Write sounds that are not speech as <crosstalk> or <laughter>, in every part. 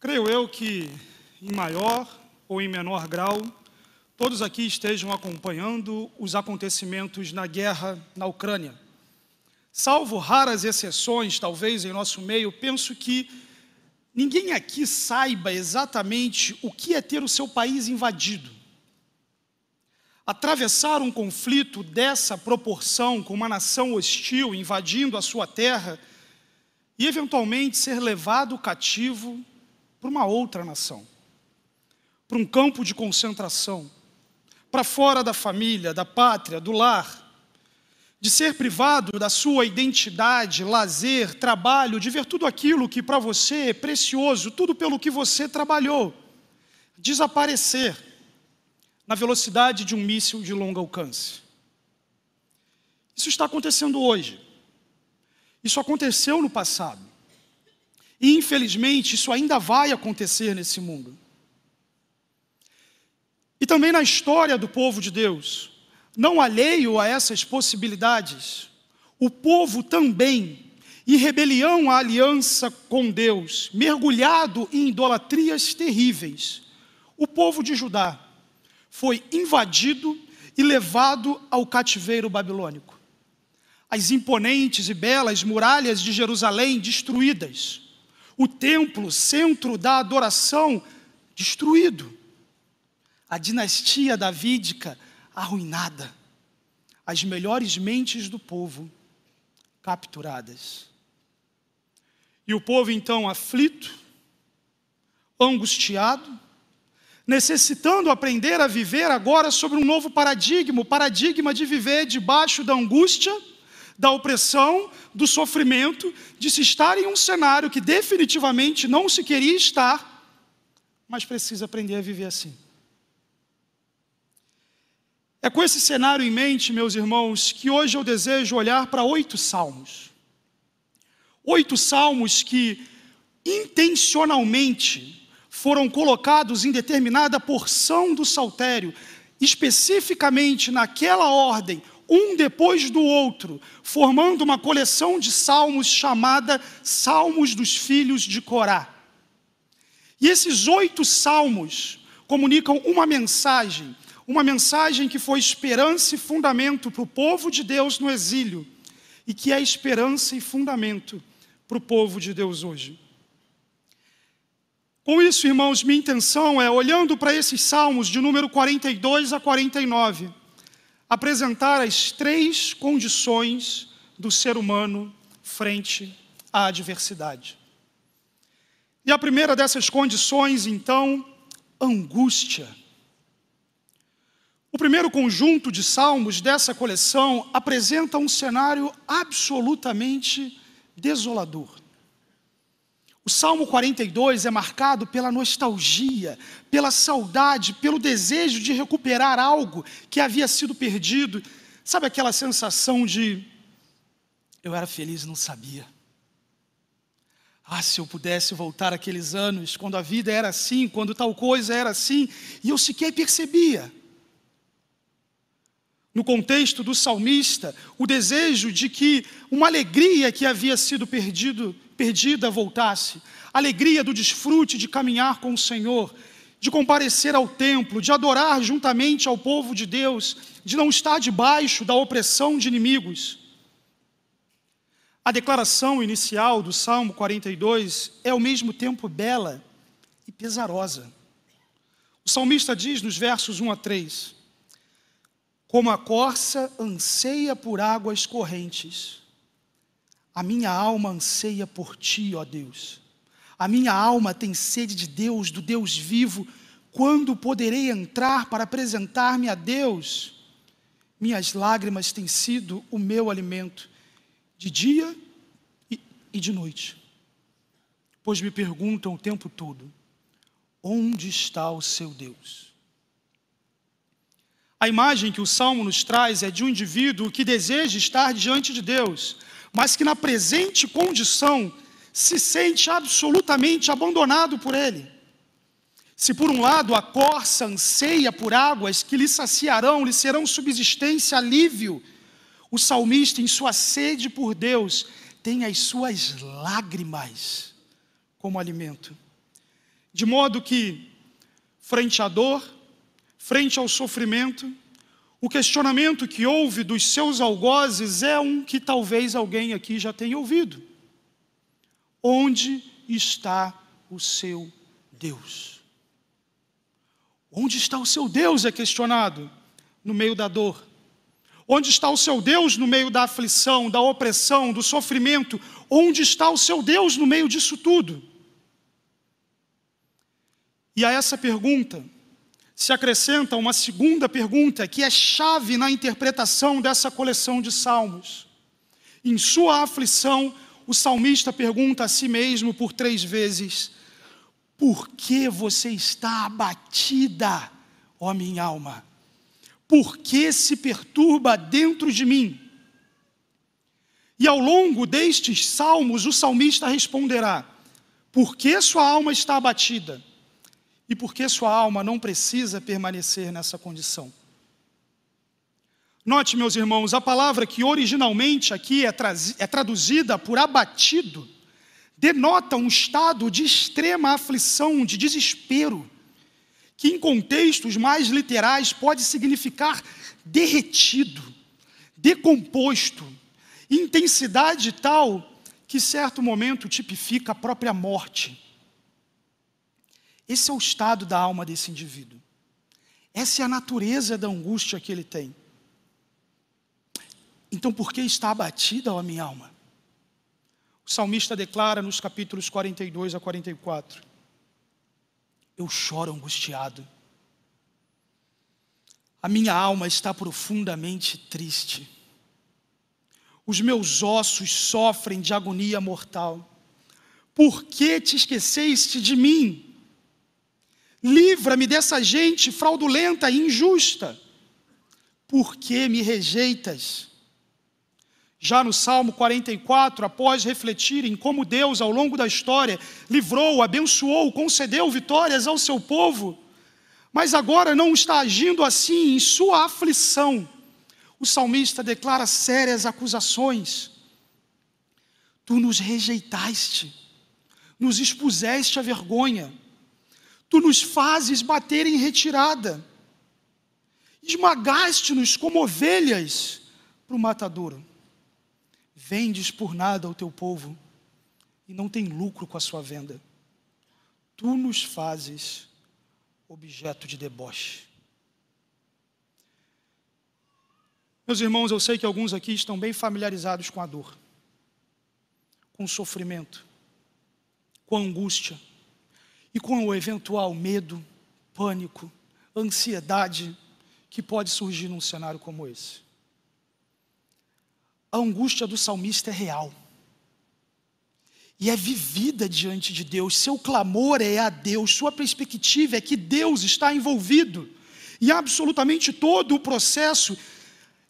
Creio eu que, em maior ou em menor grau, todos aqui estejam acompanhando os acontecimentos na guerra na Ucrânia. Salvo raras exceções, talvez, em nosso meio, penso que ninguém aqui saiba exatamente o que é ter o seu país invadido. Atravessar um conflito dessa proporção, com uma nação hostil invadindo a sua terra, e eventualmente ser levado cativo para uma outra nação, para um campo de concentração, para fora da família, da pátria, do lar, de ser privado da sua identidade, lazer, trabalho, de ver tudo aquilo que para você é precioso, tudo pelo que você trabalhou, desaparecer na velocidade de um míssil de longo alcance. Isso está acontecendo hoje. Isso aconteceu no passado. E infelizmente isso ainda vai acontecer nesse mundo. E também na história do povo de Deus, não alheio a essas possibilidades, o povo também, em rebelião à aliança com Deus, mergulhado em idolatrias terríveis, o povo de Judá foi invadido e levado ao cativeiro babilônico. As imponentes e belas muralhas de Jerusalém destruídas, o templo, centro da adoração, destruído, a dinastia davídica arruinada, as melhores mentes do povo capturadas. E o povo então aflito, angustiado, necessitando aprender a viver agora sobre um novo paradigma, o paradigma de viver debaixo da angústia, da opressão, do sofrimento, de se estar em um cenário que definitivamente não se queria estar, mas precisa aprender a viver assim. É com esse cenário em mente, meus irmãos, que hoje eu desejo olhar para oito salmos. Oito salmos que intencionalmente foram colocados em determinada porção do saltério, especificamente naquela ordem, um depois do outro, formando uma coleção de salmos chamada Salmos dos Filhos de Corá. E esses oito salmos comunicam uma mensagem uma mensagem que foi esperança e fundamento para o povo de Deus no exílio e que é esperança e fundamento para o povo de Deus hoje. Com isso, irmãos, minha intenção é, olhando para esses salmos de número 42 a 49, apresentar as três condições do ser humano frente à adversidade. E a primeira dessas condições, então, angústia. O primeiro conjunto de salmos dessa coleção apresenta um cenário absolutamente desolador. O Salmo 42 é marcado pela nostalgia, pela saudade, pelo desejo de recuperar algo que havia sido perdido. Sabe aquela sensação de eu era feliz e não sabia. Ah, se eu pudesse voltar aqueles anos, quando a vida era assim, quando tal coisa era assim, e eu sequer percebia no contexto do salmista, o desejo de que uma alegria que havia sido perdido, perdida voltasse, alegria do desfrute de caminhar com o Senhor, de comparecer ao templo, de adorar juntamente ao povo de Deus, de não estar debaixo da opressão de inimigos. A declaração inicial do Salmo 42 é ao mesmo tempo bela e pesarosa. O salmista diz nos versos 1 a 3: como a corça anseia por águas correntes, a minha alma anseia por ti, ó Deus. A minha alma tem sede de Deus, do Deus vivo. Quando poderei entrar para apresentar-me a Deus? Minhas lágrimas têm sido o meu alimento, de dia e de noite. Pois me perguntam o tempo todo: onde está o seu Deus? A imagem que o salmo nos traz é de um indivíduo que deseja estar diante de Deus, mas que na presente condição se sente absolutamente abandonado por Ele. Se por um lado a corça anseia por águas que lhe saciarão, lhe serão subsistência, alívio, o salmista, em sua sede por Deus, tem as suas lágrimas como alimento. De modo que, frente à dor, frente ao sofrimento, o questionamento que houve dos seus algozes é um que talvez alguém aqui já tenha ouvido: Onde está o seu Deus? Onde está o seu Deus? é questionado no meio da dor. Onde está o seu Deus no meio da aflição, da opressão, do sofrimento? Onde está o seu Deus no meio disso tudo? E a essa pergunta se acrescenta uma segunda pergunta que é chave na interpretação dessa coleção de salmos. Em sua aflição, o salmista pergunta a si mesmo por três vezes: Por que você está abatida, ó minha alma? por que se perturba dentro de mim? E ao longo destes salmos, o salmista responderá: por que sua alma está abatida? E por que sua alma não precisa permanecer nessa condição? Note, meus irmãos, a palavra que originalmente aqui é, é traduzida por abatido, denota um estado de extrema aflição, de desespero que em contextos mais literais pode significar derretido, decomposto, intensidade tal que certo momento tipifica a própria morte. Esse é o estado da alma desse indivíduo. Essa é a natureza da angústia que ele tem. Então, por que está abatida a minha alma? O salmista declara nos capítulos 42 a 44: eu choro angustiado. A minha alma está profundamente triste. Os meus ossos sofrem de agonia mortal. Por que te esqueceste de mim? Livra-me dessa gente fraudulenta e injusta. Por que me rejeitas? Já no Salmo 44, após refletir em como Deus, ao longo da história, livrou, abençoou, concedeu vitórias ao seu povo, mas agora não está agindo assim em sua aflição, o salmista declara sérias acusações. Tu nos rejeitaste, nos expuseste à vergonha, tu nos fazes bater em retirada, esmagaste-nos como ovelhas para o matadouro. Vendes por nada ao teu povo e não tem lucro com a sua venda. Tu nos fazes objeto de deboche. Meus irmãos, eu sei que alguns aqui estão bem familiarizados com a dor, com o sofrimento, com a angústia e com o eventual medo, pânico, ansiedade que pode surgir num cenário como esse. A angústia do salmista é real. E é vivida diante de Deus, seu clamor é a Deus, sua perspectiva é que Deus está envolvido. Em absolutamente todo o processo,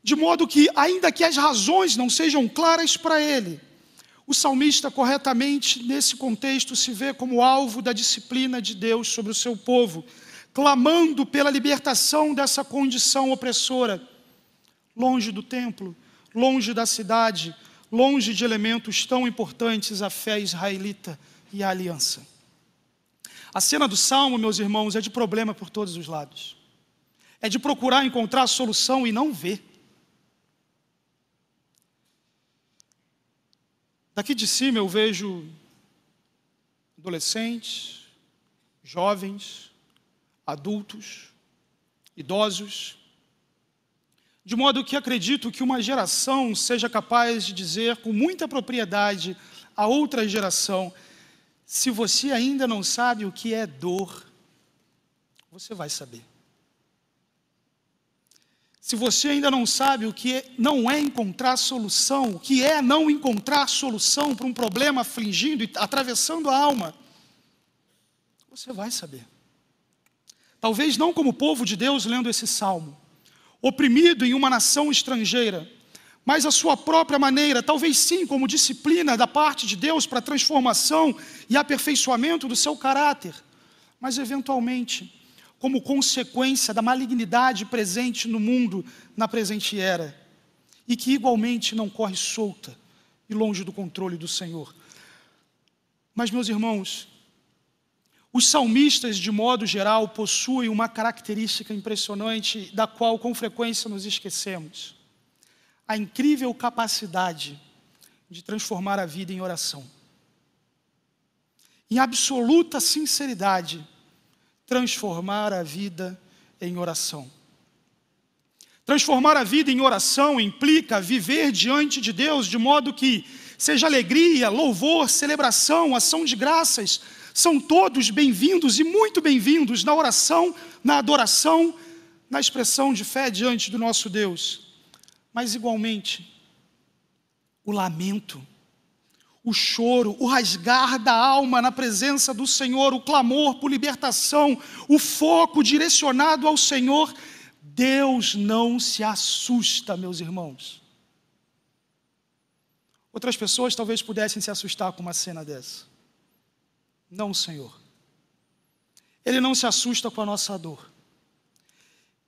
de modo que, ainda que as razões não sejam claras para ele, o salmista, corretamente, nesse contexto, se vê como alvo da disciplina de Deus sobre o seu povo, clamando pela libertação dessa condição opressora, longe do templo, longe da cidade, longe de elementos tão importantes a fé israelita e a aliança. A cena do salmo, meus irmãos, é de problema por todos os lados. É de procurar encontrar solução e não ver. Daqui de cima eu vejo adolescentes, jovens, adultos, idosos, de modo que acredito que uma geração seja capaz de dizer com muita propriedade a outra geração: se você ainda não sabe o que é dor, você vai saber. Se você ainda não sabe o que não é encontrar solução, o que é não encontrar solução para um problema afligindo e atravessando a alma, você vai saber. Talvez não como povo de Deus lendo esse salmo, oprimido em uma nação estrangeira, mas a sua própria maneira, talvez sim como disciplina da parte de Deus para transformação e aperfeiçoamento do seu caráter, mas eventualmente como consequência da malignidade presente no mundo na presente era, e que igualmente não corre solta e longe do controle do Senhor. Mas, meus irmãos, Os salmistas, de modo geral, possuem uma característica impressionante da qual com frequência nos esquecemos: a incrível capacidade de transformar a vida em oração. Em absoluta sinceridade, transformar a vida em oração. Transformar a vida em oração implica viver diante de Deus de modo que seja alegria, louvor, celebração, ação de graças, são todos bem-vindos e muito bem-vindos na oração, na adoração, na expressão de fé diante do nosso Deus. Mas, igualmente, o lamento, o choro, o rasgar da alma na presença do Senhor, o clamor por libertação, o foco direcionado ao Senhor, Deus não se assusta, meus irmãos. Outras pessoas talvez pudessem se assustar com uma cena dessa. Não Senhor. Ele não se assusta com a nossa dor.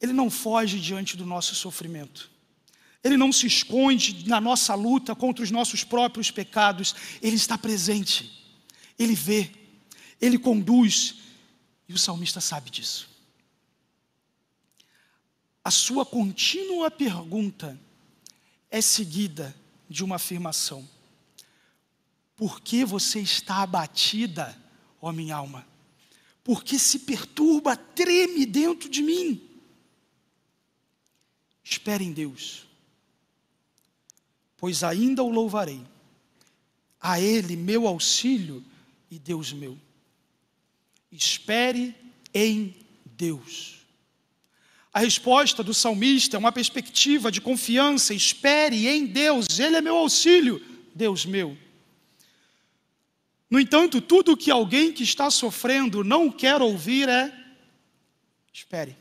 Ele não foge diante do nosso sofrimento. Ele não se esconde na nossa luta contra os nossos próprios pecados. Ele está presente. Ele vê. Ele conduz. E o salmista sabe disso. A sua contínua pergunta é seguida de uma afirmação: Por que você está abatida, ó minha alma? Por que se perturba, treme dentro de mim? Espere em Deus, pois ainda o louvarei. A Ele, meu auxílio e Deus meu. Espere em Deus. A resposta do salmista é uma perspectiva de confiança, espere em Deus, Ele é meu auxílio, Deus meu. No entanto, tudo que alguém que está sofrendo não quer ouvir é: espere.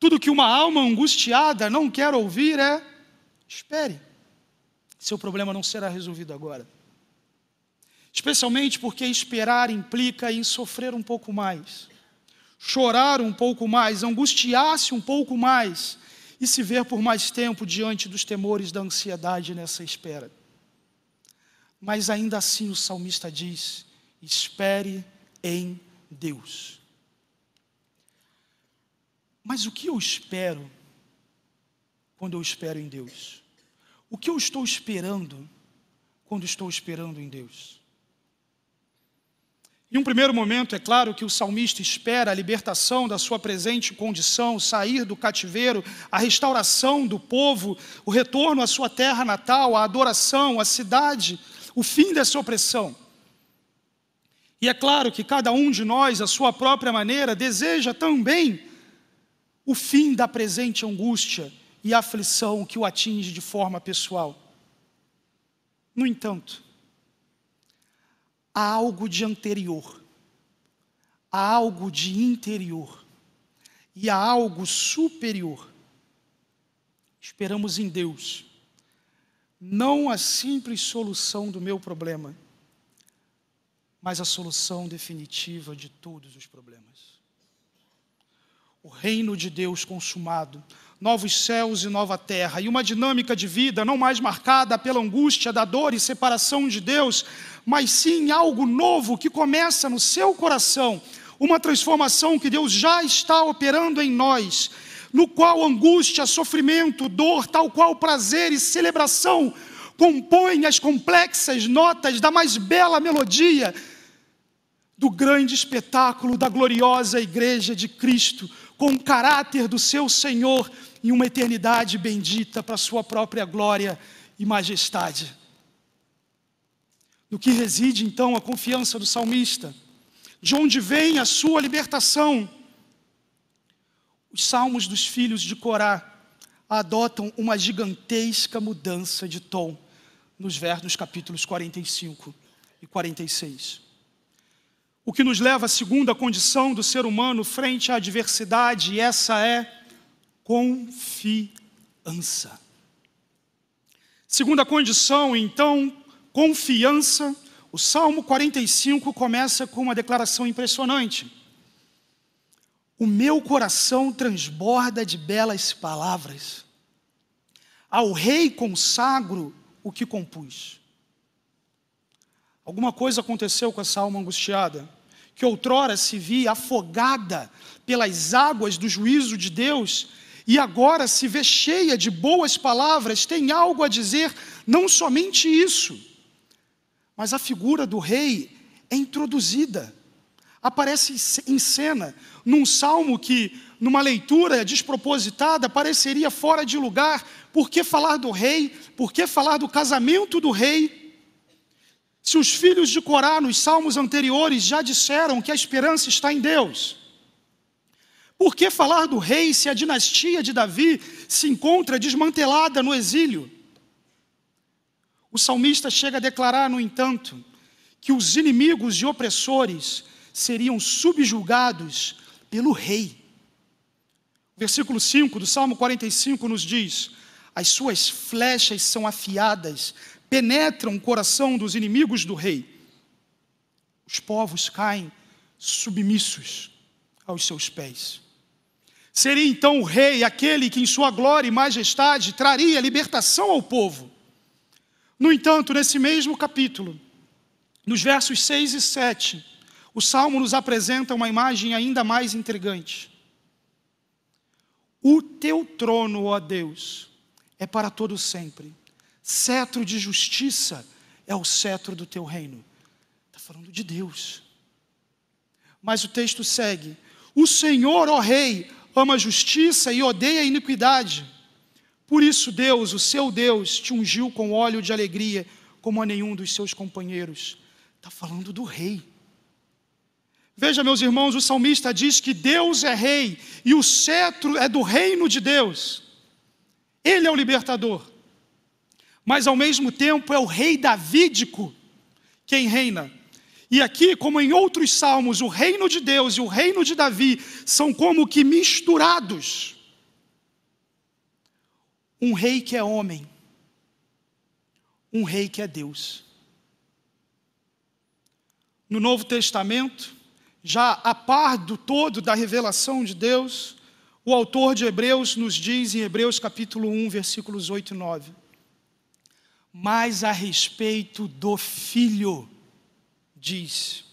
Tudo que uma alma angustiada não quer ouvir é: espere. Seu problema não será resolvido agora. Especialmente porque esperar implica em sofrer um pouco mais chorar um pouco mais, angustiar-se um pouco mais e se ver por mais tempo diante dos temores da ansiedade nessa espera. Mas ainda assim o salmista diz: espere em Deus. Mas o que eu espero quando eu espero em Deus? O que eu estou esperando quando estou esperando em Deus? Em um primeiro momento, é claro que o salmista espera a libertação da sua presente condição, sair do cativeiro, a restauração do povo, o retorno à sua terra natal, a adoração, a cidade, o fim dessa opressão. E é claro que cada um de nós, à sua própria maneira, deseja também o fim da presente angústia e aflição que o atinge de forma pessoal. No entanto, há algo de anterior, há algo de interior e há algo superior. Esperamos em Deus, não a simples solução do meu problema, mas a solução definitiva de todos os problemas. O reino de Deus consumado, novos céus e nova terra, e uma dinâmica de vida não mais marcada pela angústia da dor e separação de Deus, mas sim algo novo que começa no seu coração, uma transformação que Deus já está operando em nós, no qual angústia, sofrimento, dor, tal qual prazer e celebração compõem as complexas notas da mais bela melodia do grande espetáculo da gloriosa Igreja de Cristo, com o caráter do seu Senhor em uma eternidade bendita para a sua própria glória e majestade. No que reside então a confiança do salmista? De onde vem a sua libertação? Os salmos dos filhos de Corá adotam uma gigantesca mudança de tom nos versos capítulos 45 e 46. O que nos leva à segunda condição do ser humano frente à adversidade, e essa é confiança. Segunda condição, então, confiança. O Salmo 45 começa com uma declaração impressionante. O meu coração transborda de belas palavras. Ao rei consagro o que compus. Alguma coisa aconteceu com essa alma angustiada, que outrora se via afogada pelas águas do juízo de Deus e agora se vê cheia de boas palavras, tem algo a dizer, não somente isso, mas a figura do rei é introduzida, aparece em cena, num salmo que, numa leitura despropositada, pareceria fora de lugar. Por que falar do rei? Por que falar do casamento do rei? Se os filhos de Corá, nos salmos anteriores, já disseram que a esperança está em Deus. Por que falar do rei se a dinastia de Davi se encontra desmantelada no exílio? O salmista chega a declarar, no entanto, que os inimigos e opressores seriam subjugados pelo rei. Versículo 5 do Salmo 45 nos diz: As suas flechas são afiadas, penetram o coração dos inimigos do rei. Os povos caem submissos aos seus pés. Seria então o rei aquele que, em sua glória e majestade, traria libertação ao povo. No entanto, nesse mesmo capítulo, nos versos 6 e 7, o salmo nos apresenta uma imagem ainda mais intrigante. O teu trono, ó Deus, é para todo sempre. Cetro de justiça é o cetro do teu reino. Está falando de Deus. Mas o texto segue: O Senhor, ó Rei, ama a justiça e odeia a iniquidade. Por isso, Deus, o seu Deus, te ungiu com óleo de alegria, como a nenhum dos seus companheiros. Está falando do rei. Veja, meus irmãos, o salmista diz que Deus é rei e o cetro é do reino de Deus. Ele é o libertador. Mas ao mesmo tempo é o rei davídico quem reina. E aqui, como em outros salmos, o reino de Deus e o reino de Davi são como que misturados. Um rei que é homem, um rei que é Deus. No Novo Testamento, já a par do todo da revelação de Deus, o autor de Hebreus nos diz em Hebreus capítulo 1, versículos 8 e 9: Mas a respeito do Filho, diz: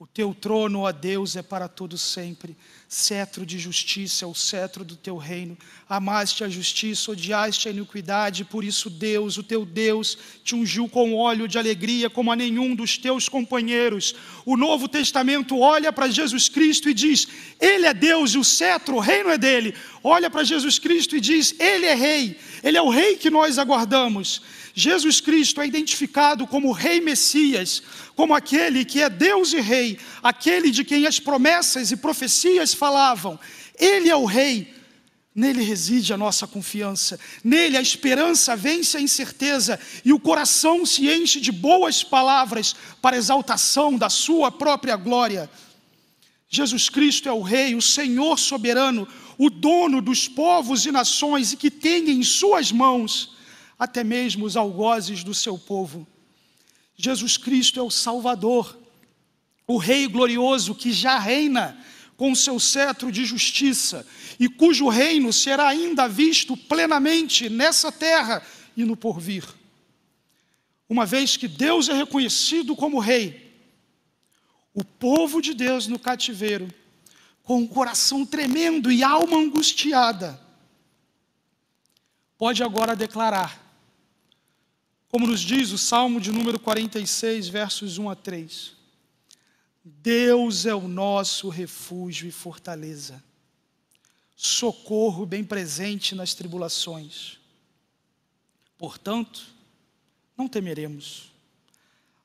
O teu trono, ó Deus, é para todo sempre. Cetro de justiça é o cetro do teu reino. Amaste a justiça, odiaste a iniquidade, por isso Deus, o teu Deus, te ungiu com óleo de alegria como a nenhum dos teus companheiros. O Novo Testamento olha para Jesus Cristo e diz: Ele é Deus e o cetro, o reino é dele. Olha para Jesus Cristo e diz: Ele é rei. Ele é o rei que nós aguardamos. Jesus Cristo é identificado como Rei Messias, como aquele que é Deus e Rei, aquele de quem as promessas e profecias falavam. Ele é o Rei, nele reside a nossa confiança, nele a esperança vence a incerteza e o coração se enche de boas palavras para exaltação da sua própria glória. Jesus Cristo é o Rei, o Senhor soberano, o dono dos povos e nações e que tem em Suas mãos até mesmo os algozes do seu povo. Jesus Cristo é o Salvador, o Rei glorioso que já reina com seu cetro de justiça e cujo reino será ainda visto plenamente nessa terra e no porvir. Uma vez que Deus é reconhecido como Rei, o povo de Deus no cativeiro, com um coração tremendo e alma angustiada, pode agora declarar como nos diz o Salmo de número 46, versos 1 a 3. Deus é o nosso refúgio e fortaleza, socorro bem presente nas tribulações. Portanto, não temeremos.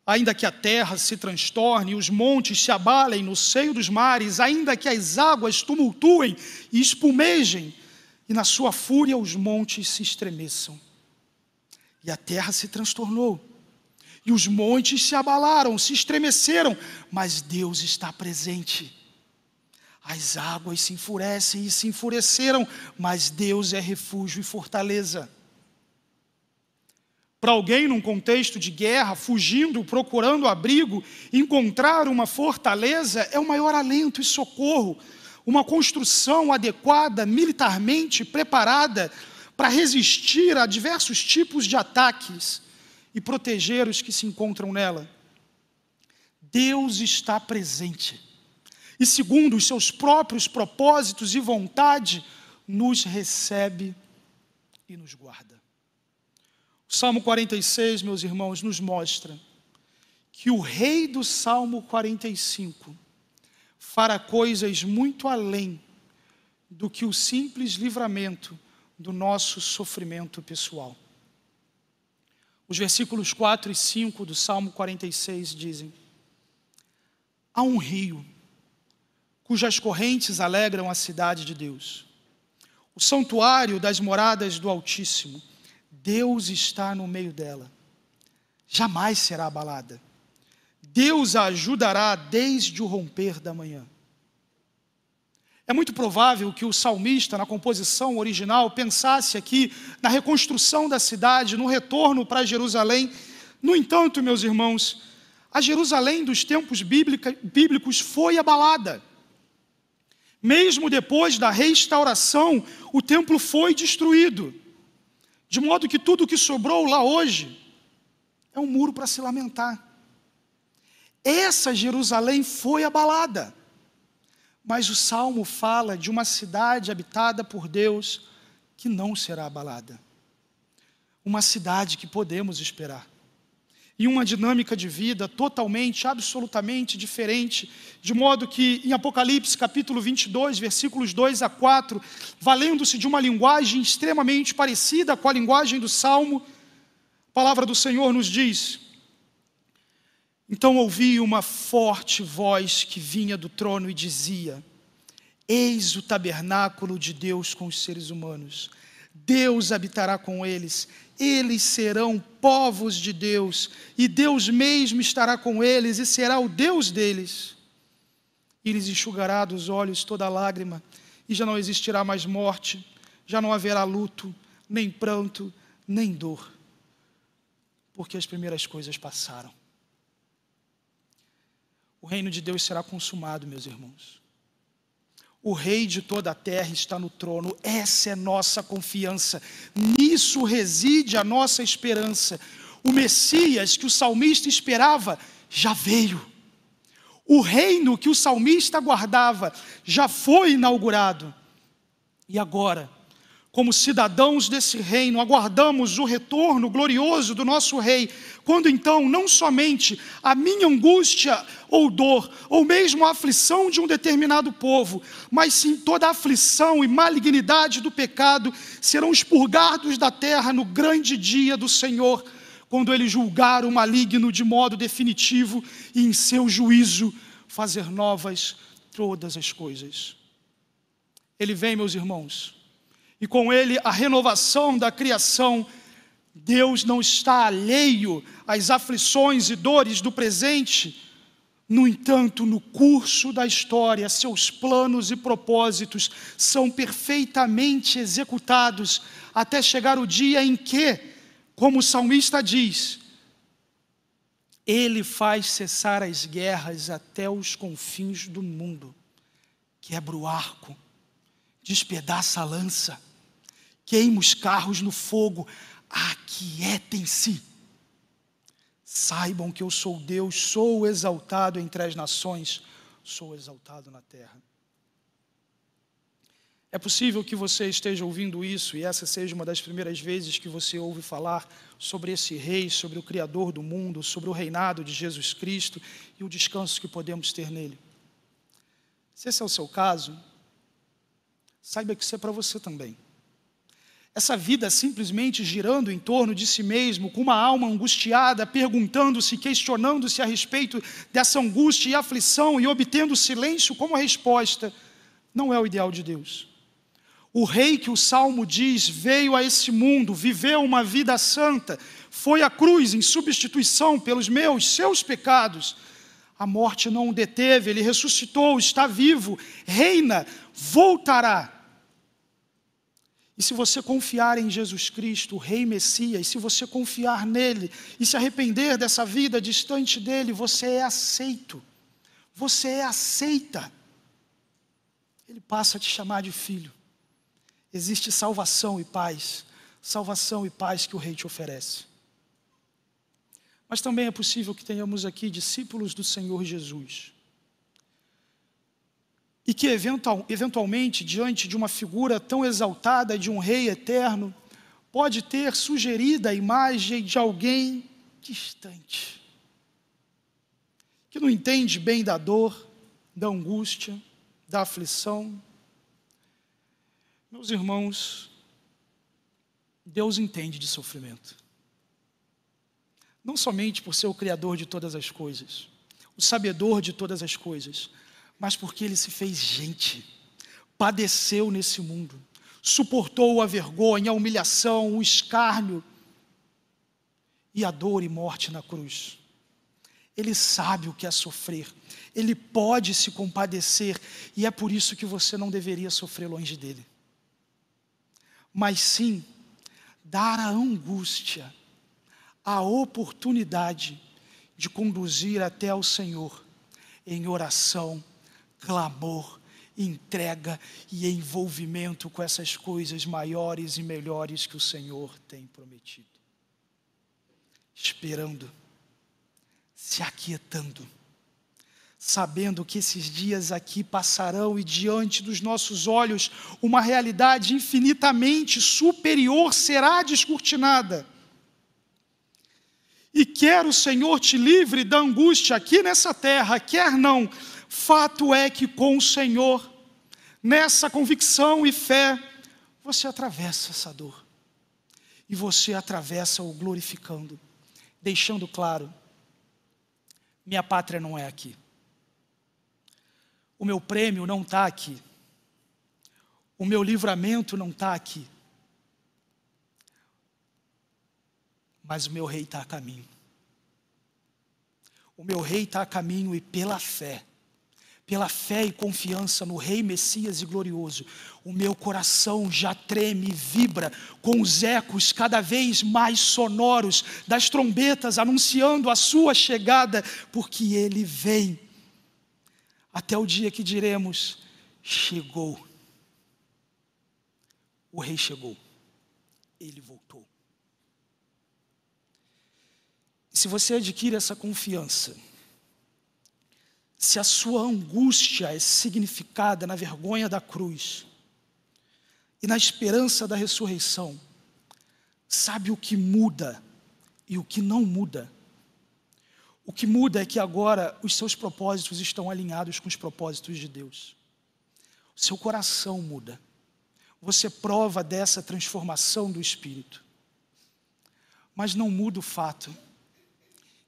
Ainda que a terra se transtorne e os montes se abalem no seio dos mares, ainda que as águas tumultuem e espumejem, e na sua fúria os montes se estremeçam e a terra se transtornou. E os montes se abalaram, se estremeceram, mas Deus está presente. As águas se enfurecem e se enfureceram, mas Deus é refúgio e fortaleza. Para alguém num contexto de guerra, fugindo, procurando abrigo, encontrar uma fortaleza é o maior alento e socorro, uma construção adequada, militarmente preparada, para resistir a diversos tipos de ataques e proteger os que se encontram nela. Deus está presente. E segundo os seus próprios propósitos e vontade, nos recebe e nos guarda. O Salmo 46, meus irmãos, nos mostra que o rei do Salmo 45 fará coisas muito além do que o simples livramento do nosso sofrimento pessoal. Os versículos 4 e 5 do Salmo 46 dizem: Há um rio cujas correntes alegram a cidade de Deus, o santuário das moradas do Altíssimo. Deus está no meio dela, jamais será abalada. Deus a ajudará desde o romper da manhã. É muito provável que o salmista, na composição original, pensasse aqui na reconstrução da cidade, no retorno para Jerusalém. No entanto, meus irmãos, a Jerusalém dos tempos bíblicos foi abalada. Mesmo depois da restauração, o templo foi destruído. De modo que tudo que sobrou lá hoje é um muro para se lamentar. Essa Jerusalém foi abalada. Mas o salmo fala de uma cidade habitada por Deus que não será abalada. Uma cidade que podemos esperar. E uma dinâmica de vida totalmente, absolutamente diferente, de modo que em Apocalipse capítulo 22, versículos 2 a 4, valendo-se de uma linguagem extremamente parecida com a linguagem do salmo, a palavra do Senhor nos diz: então ouvi uma forte voz que vinha do trono e dizia: Eis o tabernáculo de Deus com os seres humanos. Deus habitará com eles, eles serão povos de Deus, e Deus mesmo estará com eles e será o Deus deles. E lhes enxugará dos olhos toda lágrima, e já não existirá mais morte, já não haverá luto, nem pranto, nem dor, porque as primeiras coisas passaram o reino de Deus será consumado, meus irmãos. O Rei de toda a terra está no trono, essa é nossa confiança, nisso reside a nossa esperança. O Messias que o salmista esperava já veio. O reino que o salmista aguardava já foi inaugurado. E agora, como cidadãos desse reino, aguardamos o retorno glorioso do nosso Rei, quando então não somente a minha angústia ou dor, ou mesmo a aflição de um determinado povo, mas sim toda a aflição e malignidade do pecado serão expurgados da terra no grande dia do Senhor, quando ele julgar o maligno de modo definitivo e em seu juízo fazer novas todas as coisas. Ele vem, meus irmãos e com ele a renovação da criação. Deus não está alheio às aflições e dores do presente. No entanto, no curso da história, seus planos e propósitos são perfeitamente executados até chegar o dia em que, como o salmista diz, ele faz cessar as guerras até os confins do mundo, quebra o arco, despedaça a lança queima os carros no fogo, aquietem-se. Saibam que eu sou Deus, sou exaltado entre as nações, sou exaltado na terra. É possível que você esteja ouvindo isso e essa seja uma das primeiras vezes que você ouve falar sobre esse rei, sobre o Criador do mundo, sobre o reinado de Jesus Cristo e o descanso que podemos ter nele. Se esse é o seu caso, saiba que isso é para você também. Essa vida simplesmente girando em torno de si mesmo, com uma alma angustiada, perguntando-se, questionando-se a respeito dessa angústia e aflição e obtendo silêncio como resposta, não é o ideal de Deus. O rei que o salmo diz veio a esse mundo, viveu uma vida santa, foi à cruz em substituição pelos meus, seus pecados. A morte não o deteve, ele ressuscitou, está vivo, reina, voltará e se você confiar em Jesus Cristo, o Rei Messias, se você confiar nele e se arrepender dessa vida distante dele, você é aceito. Você é aceita. Ele passa a te chamar de filho. Existe salvação e paz. Salvação e paz que o Rei te oferece. mas também é possível que tenhamos aqui discípulos do Senhor Jesus. E que eventual, eventualmente, diante de uma figura tão exaltada de um rei eterno, pode ter sugerido a imagem de alguém distante, que não entende bem da dor, da angústia, da aflição. Meus irmãos, Deus entende de sofrimento. Não somente por ser o Criador de todas as coisas, o sabedor de todas as coisas, mas porque Ele se fez gente, padeceu nesse mundo, suportou a vergonha, a humilhação, o escárnio e a dor e morte na cruz. Ele sabe o que é sofrer, ele pode se compadecer, e é por isso que você não deveria sofrer longe dele. Mas sim, dar a angústia, a oportunidade de conduzir até ao Senhor em oração, clamor, entrega e envolvimento com essas coisas maiores e melhores que o Senhor tem prometido. Esperando, se aquietando, sabendo que esses dias aqui passarão e diante dos nossos olhos uma realidade infinitamente superior será descortinada. E quer o Senhor te livre da angústia aqui nessa terra, quer não, fato é que com o Senhor, nessa convicção e fé, você atravessa essa dor. E você atravessa o glorificando, deixando claro: minha pátria não é aqui. O meu prêmio não está aqui. O meu livramento não está aqui. Mas o meu rei está a caminho. O meu rei está a caminho e pela fé, pela fé e confiança no Rei Messias e glorioso, o meu coração já treme e vibra com os ecos cada vez mais sonoros das trombetas anunciando a sua chegada, porque ele vem até o dia que diremos: chegou. O rei chegou, ele voltou. Se você adquire essa confiança, se a sua angústia é significada na vergonha da cruz e na esperança da ressurreição, sabe o que muda e o que não muda o que muda é que agora os seus propósitos estão alinhados com os propósitos de Deus. O seu coração muda. Você prova dessa transformação do espírito. Mas não muda o fato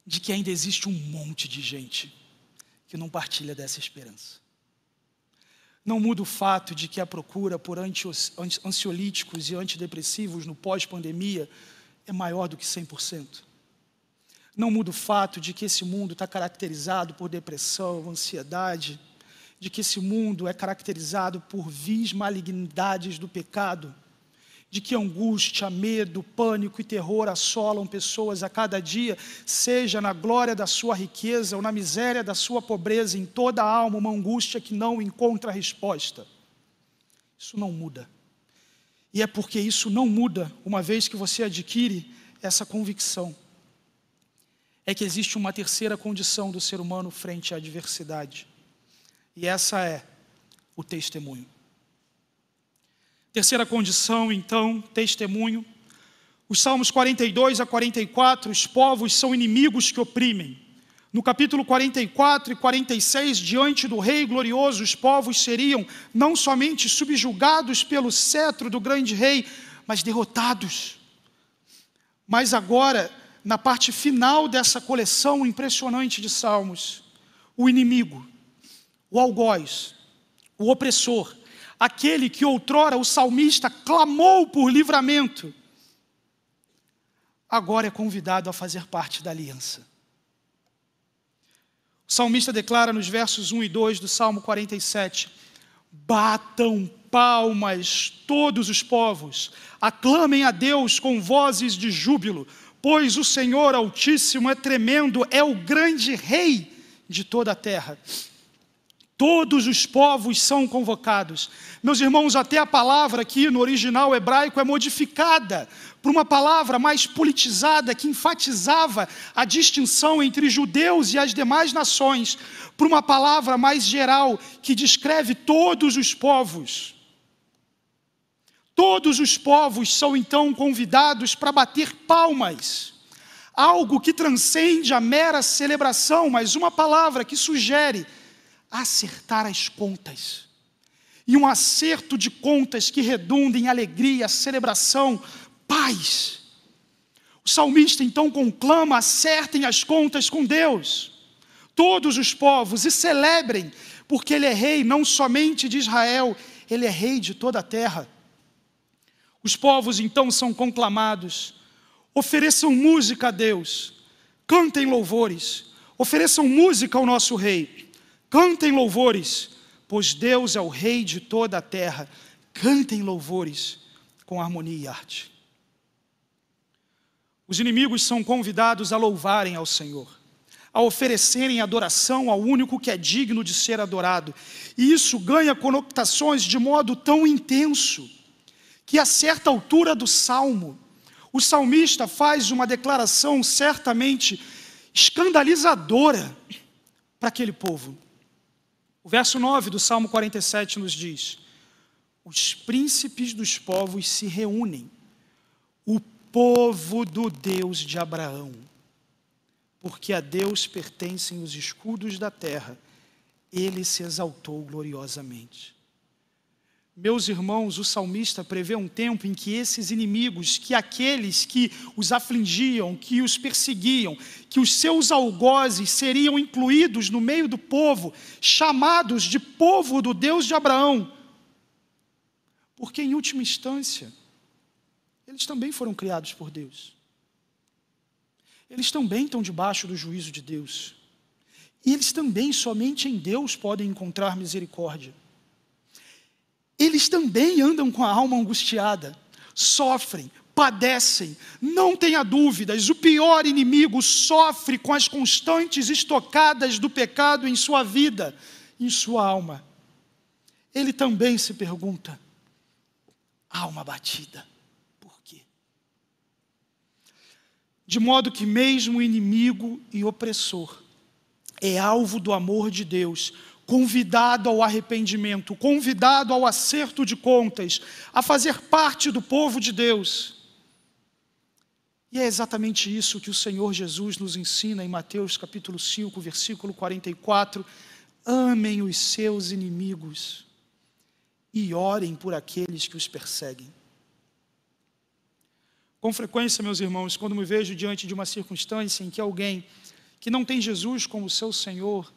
de que ainda existe um monte de gente que não partilha dessa esperança. Não muda o fato de que a procura por ansiolíticos e antidepressivos no pós-pandemia é maior do que 100%. Não muda o fato de que esse mundo está caracterizado por depressão, ansiedade, de que esse mundo é caracterizado por vis malignidades do pecado, de que angústia, medo, pânico e terror assolam pessoas a cada dia, seja na glória da sua riqueza ou na miséria da sua pobreza, em toda a alma uma angústia que não encontra resposta. Isso não muda. E é porque isso não muda, uma vez que você adquire essa convicção é que existe uma terceira condição do ser humano frente à adversidade. E essa é o testemunho. Terceira condição, então, testemunho. Os Salmos 42 a 44, os povos são inimigos que oprimem. No capítulo 44 e 46, diante do Rei glorioso, os povos seriam não somente subjugados pelo cetro do grande rei, mas derrotados. Mas agora na parte final dessa coleção impressionante de salmos, o inimigo, o algoz, o opressor, aquele que outrora o salmista clamou por livramento, agora é convidado a fazer parte da aliança. O salmista declara nos versos 1 e 2 do Salmo 47: Batam palmas todos os povos, aclamem a Deus com vozes de júbilo, Pois o Senhor Altíssimo é tremendo, é o grande Rei de toda a terra. Todos os povos são convocados. Meus irmãos, até a palavra aqui no original hebraico é modificada por uma palavra mais politizada que enfatizava a distinção entre judeus e as demais nações, por uma palavra mais geral que descreve todos os povos. Todos os povos são então convidados para bater palmas, algo que transcende a mera celebração, mas uma palavra que sugere acertar as contas. E um acerto de contas que redunda em alegria, celebração, paz. O salmista então conclama: acertem as contas com Deus, todos os povos, e celebrem, porque Ele é rei não somente de Israel, Ele é rei de toda a terra. Os povos então são conclamados, ofereçam música a Deus, cantem louvores, ofereçam música ao nosso rei, cantem louvores, pois Deus é o rei de toda a terra, cantem louvores com harmonia e arte. Os inimigos são convidados a louvarem ao Senhor, a oferecerem adoração ao único que é digno de ser adorado. E isso ganha conotações de modo tão intenso que a certa altura do salmo, o salmista faz uma declaração certamente escandalizadora para aquele povo. O verso 9 do Salmo 47 nos diz: Os príncipes dos povos se reúnem, o povo do Deus de Abraão, porque a Deus pertencem os escudos da terra, ele se exaltou gloriosamente. Meus irmãos, o salmista prevê um tempo em que esses inimigos, que aqueles que os afligiam, que os perseguiam, que os seus algozes seriam incluídos no meio do povo, chamados de povo do Deus de Abraão. Porque, em última instância, eles também foram criados por Deus. Eles também estão debaixo do juízo de Deus. E eles também, somente em Deus, podem encontrar misericórdia. Eles também andam com a alma angustiada, sofrem, padecem, não tenha dúvidas, o pior inimigo sofre com as constantes estocadas do pecado em sua vida, em sua alma. Ele também se pergunta: alma batida, de modo que mesmo inimigo e opressor é alvo do amor de Deus, convidado ao arrependimento, convidado ao acerto de contas, a fazer parte do povo de Deus. E é exatamente isso que o Senhor Jesus nos ensina em Mateus capítulo 5, versículo 44. Amem os seus inimigos e orem por aqueles que os perseguem. Com frequência, meus irmãos, quando me vejo diante de uma circunstância em que alguém que não tem Jesus como seu Senhor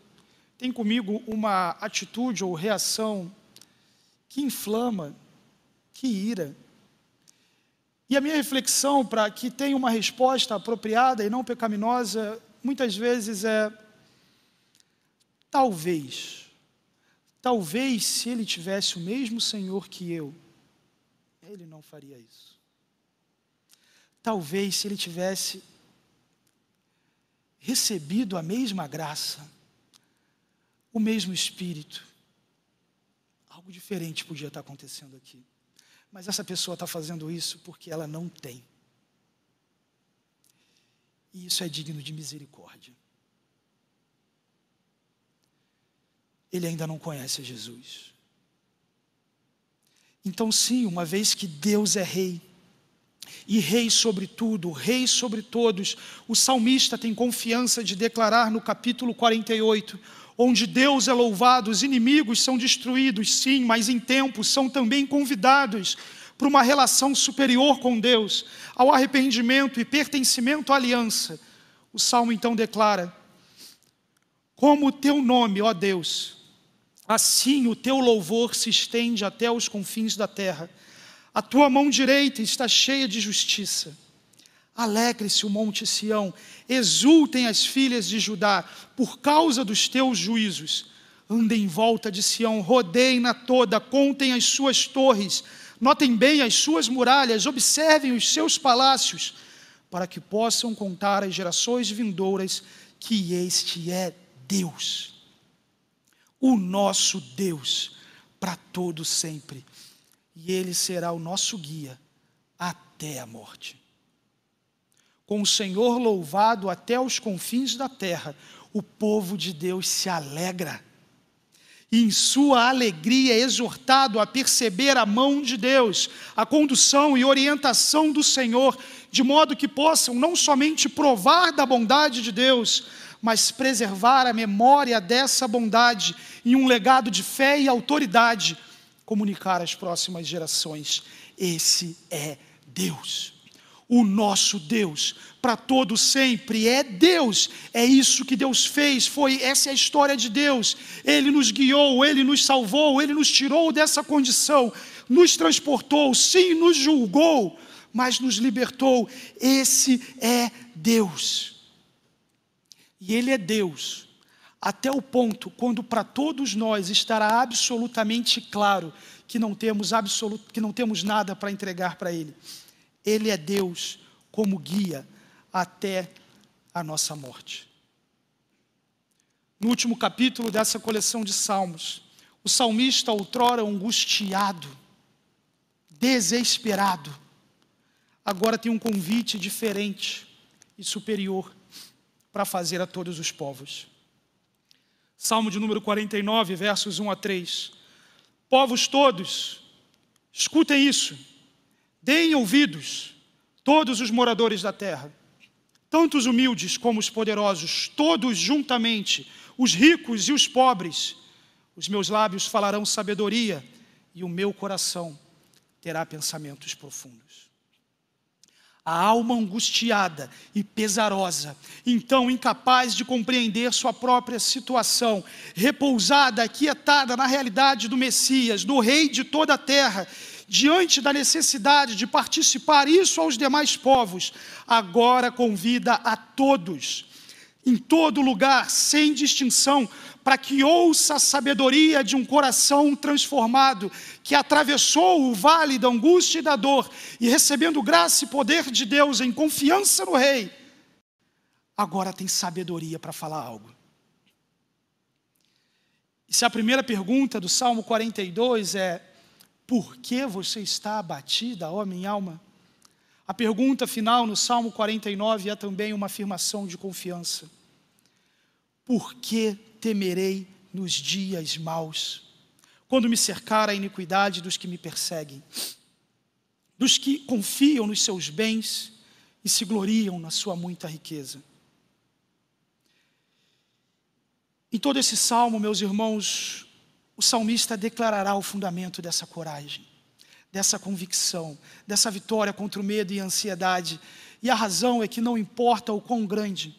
tem comigo uma atitude ou reação que inflama, que ira. E a minha reflexão para que tenha uma resposta apropriada e não pecaminosa, muitas vezes é: talvez, talvez se ele tivesse o mesmo Senhor que eu, ele não faria isso. Talvez se ele tivesse recebido a mesma graça, o mesmo Espírito, algo diferente podia estar acontecendo aqui. Mas essa pessoa está fazendo isso porque ela não tem. E isso é digno de misericórdia. Ele ainda não conhece Jesus. Então, sim, uma vez que Deus é Rei, e rei sobre tudo, rei sobre todos. O salmista tem confiança de declarar no capítulo 48, onde Deus é louvado, os inimigos são destruídos, sim, mas em tempo são também convidados para uma relação superior com Deus, ao arrependimento e pertencimento à aliança. O salmo então declara: Como o teu nome, ó Deus, assim o teu louvor se estende até os confins da terra. A tua mão direita está cheia de justiça. Alegre-se o monte Sião, exultem as filhas de Judá, por causa dos teus juízos. Andem em volta de Sião, rodeiem-na toda, contem as suas torres, notem bem as suas muralhas, observem os seus palácios, para que possam contar às gerações vindouras que este é Deus. o nosso Deus, para todo sempre, e Ele será o nosso guia até a morte. Com o Senhor louvado até os confins da terra, o povo de Deus se alegra e em sua alegria é exortado a perceber a mão de Deus, a condução e orientação do Senhor, de modo que possam não somente provar da bondade de Deus, mas preservar a memória dessa bondade em um legado de fé e autoridade, comunicar às próximas gerações. Esse é Deus o nosso Deus, para todo sempre, é Deus, é isso que Deus fez, foi essa é a história de Deus. Ele nos guiou, ele nos salvou, ele nos tirou dessa condição, nos transportou, sim, nos julgou, mas nos libertou. Esse é Deus. E ele é Deus até o ponto quando para todos nós estará absolutamente claro que não temos absoluto, que não temos nada para entregar para ele. Ele é Deus como guia até a nossa morte. No último capítulo dessa coleção de salmos, o salmista, outrora angustiado, desesperado, agora tem um convite diferente e superior para fazer a todos os povos. Salmo de número 49, versos 1 a 3. Povos todos, escutem isso Deem ouvidos, todos os moradores da terra, tanto os humildes como os poderosos, todos juntamente, os ricos e os pobres. Os meus lábios falarão sabedoria e o meu coração terá pensamentos profundos. A alma angustiada e pesarosa, então incapaz de compreender sua própria situação, repousada, aquietada na realidade do Messias, do Rei de toda a terra, diante da necessidade de participar isso aos demais povos, agora convida a todos, em todo lugar, sem distinção, para que ouça a sabedoria de um coração transformado, que atravessou o vale da angústia e da dor, e recebendo graça e poder de Deus em confiança no Rei, agora tem sabedoria para falar algo. E se a primeira pergunta do Salmo 42 é: por que você está abatida, ó minha alma? A pergunta final no Salmo 49 é também uma afirmação de confiança. Por que temerei nos dias maus, quando me cercar a iniquidade dos que me perseguem, dos que confiam nos seus bens e se gloriam na sua muita riqueza? Em todo esse salmo, meus irmãos, o salmista declarará o fundamento dessa coragem, dessa convicção, dessa vitória contra o medo e a ansiedade. E a razão é que não importa o quão grande,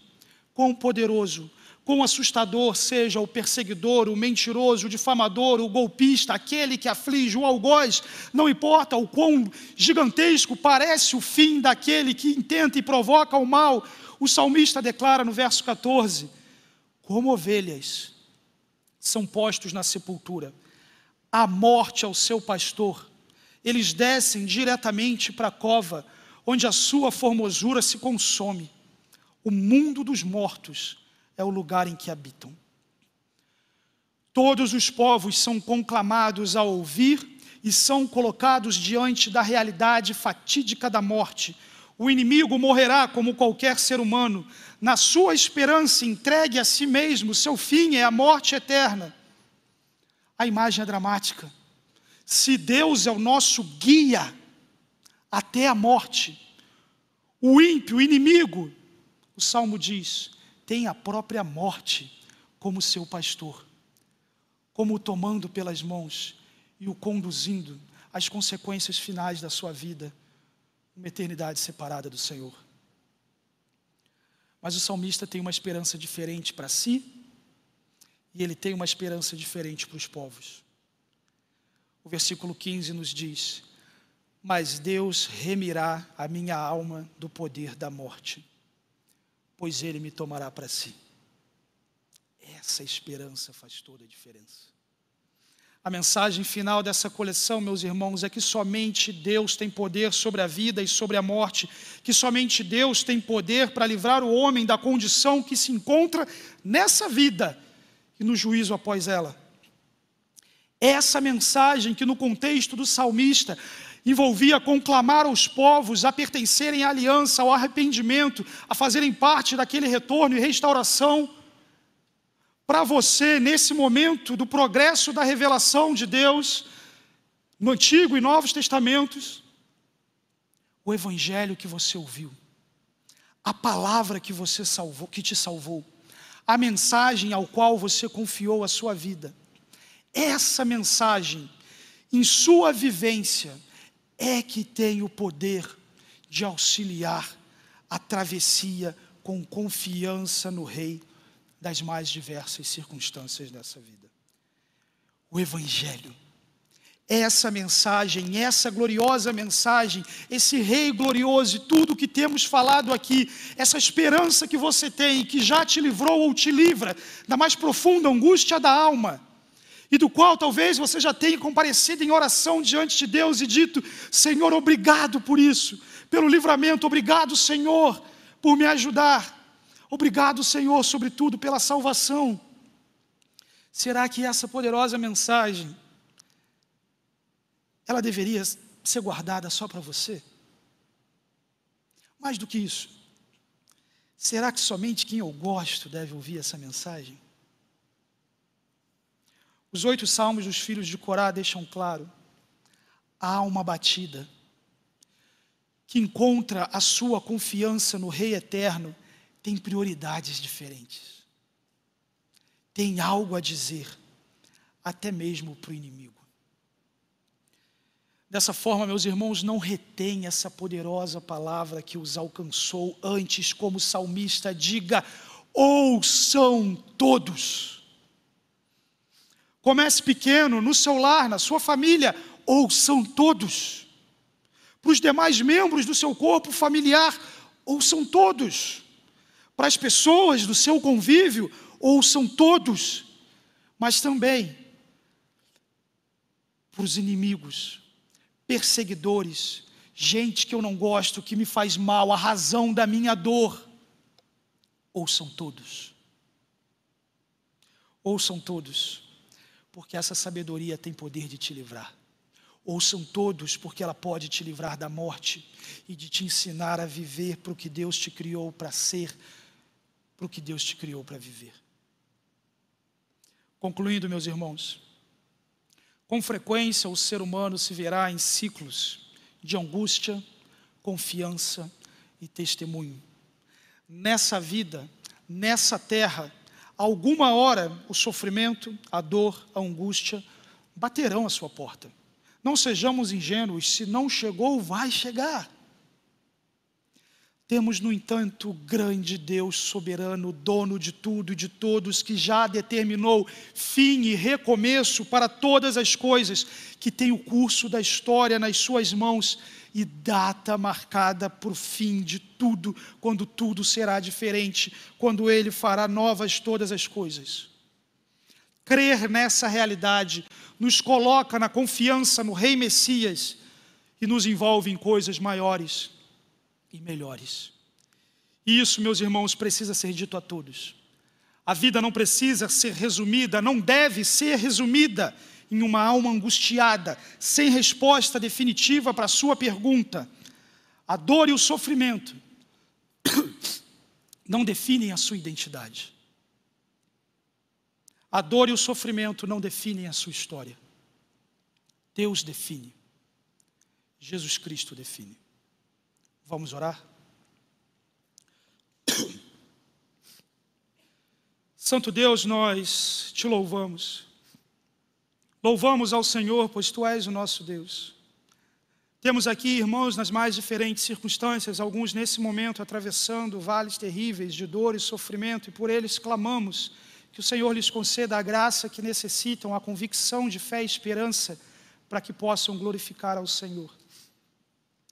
quão poderoso, quão assustador seja o perseguidor, o mentiroso, o difamador, o golpista, aquele que aflige, o algoz, não importa o quão gigantesco parece o fim daquele que intenta e provoca o mal, o salmista declara no verso 14: como ovelhas são postos na sepultura. A morte ao seu pastor. Eles descem diretamente para a cova, onde a sua formosura se consome. O mundo dos mortos é o lugar em que habitam. Todos os povos são conclamados a ouvir e são colocados diante da realidade fatídica da morte. O inimigo morrerá como qualquer ser humano, na sua esperança entregue a si mesmo, seu fim é a morte eterna. A imagem é dramática. Se Deus é o nosso guia até a morte, o ímpio, o inimigo, o salmo diz, tem a própria morte como seu pastor, como o tomando pelas mãos e o conduzindo às consequências finais da sua vida, uma eternidade separada do Senhor. Mas o salmista tem uma esperança diferente para si e ele tem uma esperança diferente para os povos. O versículo 15 nos diz: Mas Deus remirá a minha alma do poder da morte, pois ele me tomará para si. Essa esperança faz toda a diferença. A mensagem final dessa coleção, meus irmãos, é que somente Deus tem poder sobre a vida e sobre a morte, que somente Deus tem poder para livrar o homem da condição que se encontra nessa vida e no juízo após ela. Essa mensagem que no contexto do salmista envolvia conclamar aos povos a pertencerem à aliança, ao arrependimento, a fazerem parte daquele retorno e restauração. Para você, nesse momento do progresso da revelação de Deus, no Antigo e Novos Testamentos, o evangelho que você ouviu, a palavra que você salvou, que te salvou, a mensagem ao qual você confiou a sua vida. Essa mensagem, em sua vivência, é que tem o poder de auxiliar a travessia com confiança no Rei das mais diversas circunstâncias dessa vida. O Evangelho. Essa mensagem, essa gloriosa mensagem, esse Rei glorioso e tudo que temos falado aqui, essa esperança que você tem, que já te livrou ou te livra da mais profunda angústia da alma, e do qual talvez você já tenha comparecido em oração diante de Deus e dito: Senhor, obrigado por isso, pelo livramento, obrigado, Senhor, por me ajudar, obrigado, Senhor, sobretudo pela salvação. Será que essa poderosa mensagem, ela deveria ser guardada só para você? Mais do que isso, será que somente quem eu gosto deve ouvir essa mensagem? Os oito salmos dos filhos de Corá deixam claro: há uma batida que encontra a sua confiança no Rei eterno, tem prioridades diferentes, tem algo a dizer, até mesmo para o inimigo. Dessa forma, meus irmãos, não retém essa poderosa palavra que os alcançou antes, como salmista, diga: ouçam todos. Comece pequeno, no seu lar, na sua família, ouçam todos. Para os demais membros do seu corpo familiar, ouçam todos. Para as pessoas do seu convívio, ouçam todos. Mas também para os inimigos, perseguidores, gente que eu não gosto, que me faz mal, a razão da minha dor. Ouçam todos. Ouçam todos, porque essa sabedoria tem poder de te livrar. Ouçam todos, porque ela pode te livrar da morte e de te ensinar a viver para o que Deus te criou para ser, para o que Deus te criou para viver. Concluindo, meus irmãos, com frequência, o ser humano se verá em ciclos de angústia, confiança e testemunho. Nessa vida, nessa terra, alguma hora o sofrimento, a dor, a angústia baterão à sua porta. Não sejamos ingênuos, se não chegou, vai chegar. Temos, no entanto, o grande Deus soberano, dono de tudo e de todos, que já determinou fim e recomeço para todas as coisas, que tem o curso da história nas suas mãos e data marcada por fim de tudo, quando tudo será diferente, quando Ele fará novas todas as coisas. Crer nessa realidade nos coloca na confiança no Rei Messias e nos envolve em coisas maiores e melhores. E isso, meus irmãos, precisa ser dito a todos. A vida não precisa ser resumida, não deve ser resumida em uma alma angustiada, sem resposta definitiva para a sua pergunta. A dor e o sofrimento <coughs> não definem a sua identidade. A dor e o sofrimento não definem a sua história. Deus define. Jesus Cristo define. Vamos orar? Santo Deus, nós te louvamos. Louvamos ao Senhor, pois tu és o nosso Deus. Temos aqui irmãos nas mais diferentes circunstâncias, alguns nesse momento atravessando vales terríveis de dor e sofrimento, e por eles clamamos que o Senhor lhes conceda a graça que necessitam, a convicção de fé e esperança, para que possam glorificar ao Senhor.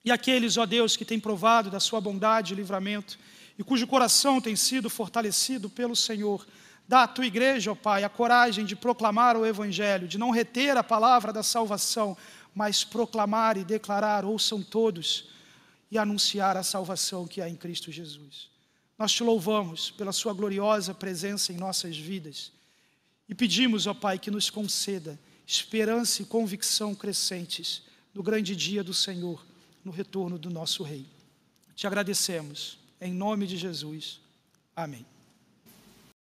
E aqueles, ó Deus, que têm provado da sua bondade e livramento e cujo coração tem sido fortalecido pelo Senhor, dá à tua igreja, ó Pai, a coragem de proclamar o Evangelho, de não reter a palavra da salvação, mas proclamar e declarar, ouçam todos, e anunciar a salvação que há em Cristo Jesus. Nós te louvamos pela Sua gloriosa presença em nossas vidas e pedimos, ó Pai, que nos conceda esperança e convicção crescentes no grande dia do Senhor, no retorno do nosso Rei. Te agradecemos, em nome de Jesus. Amém.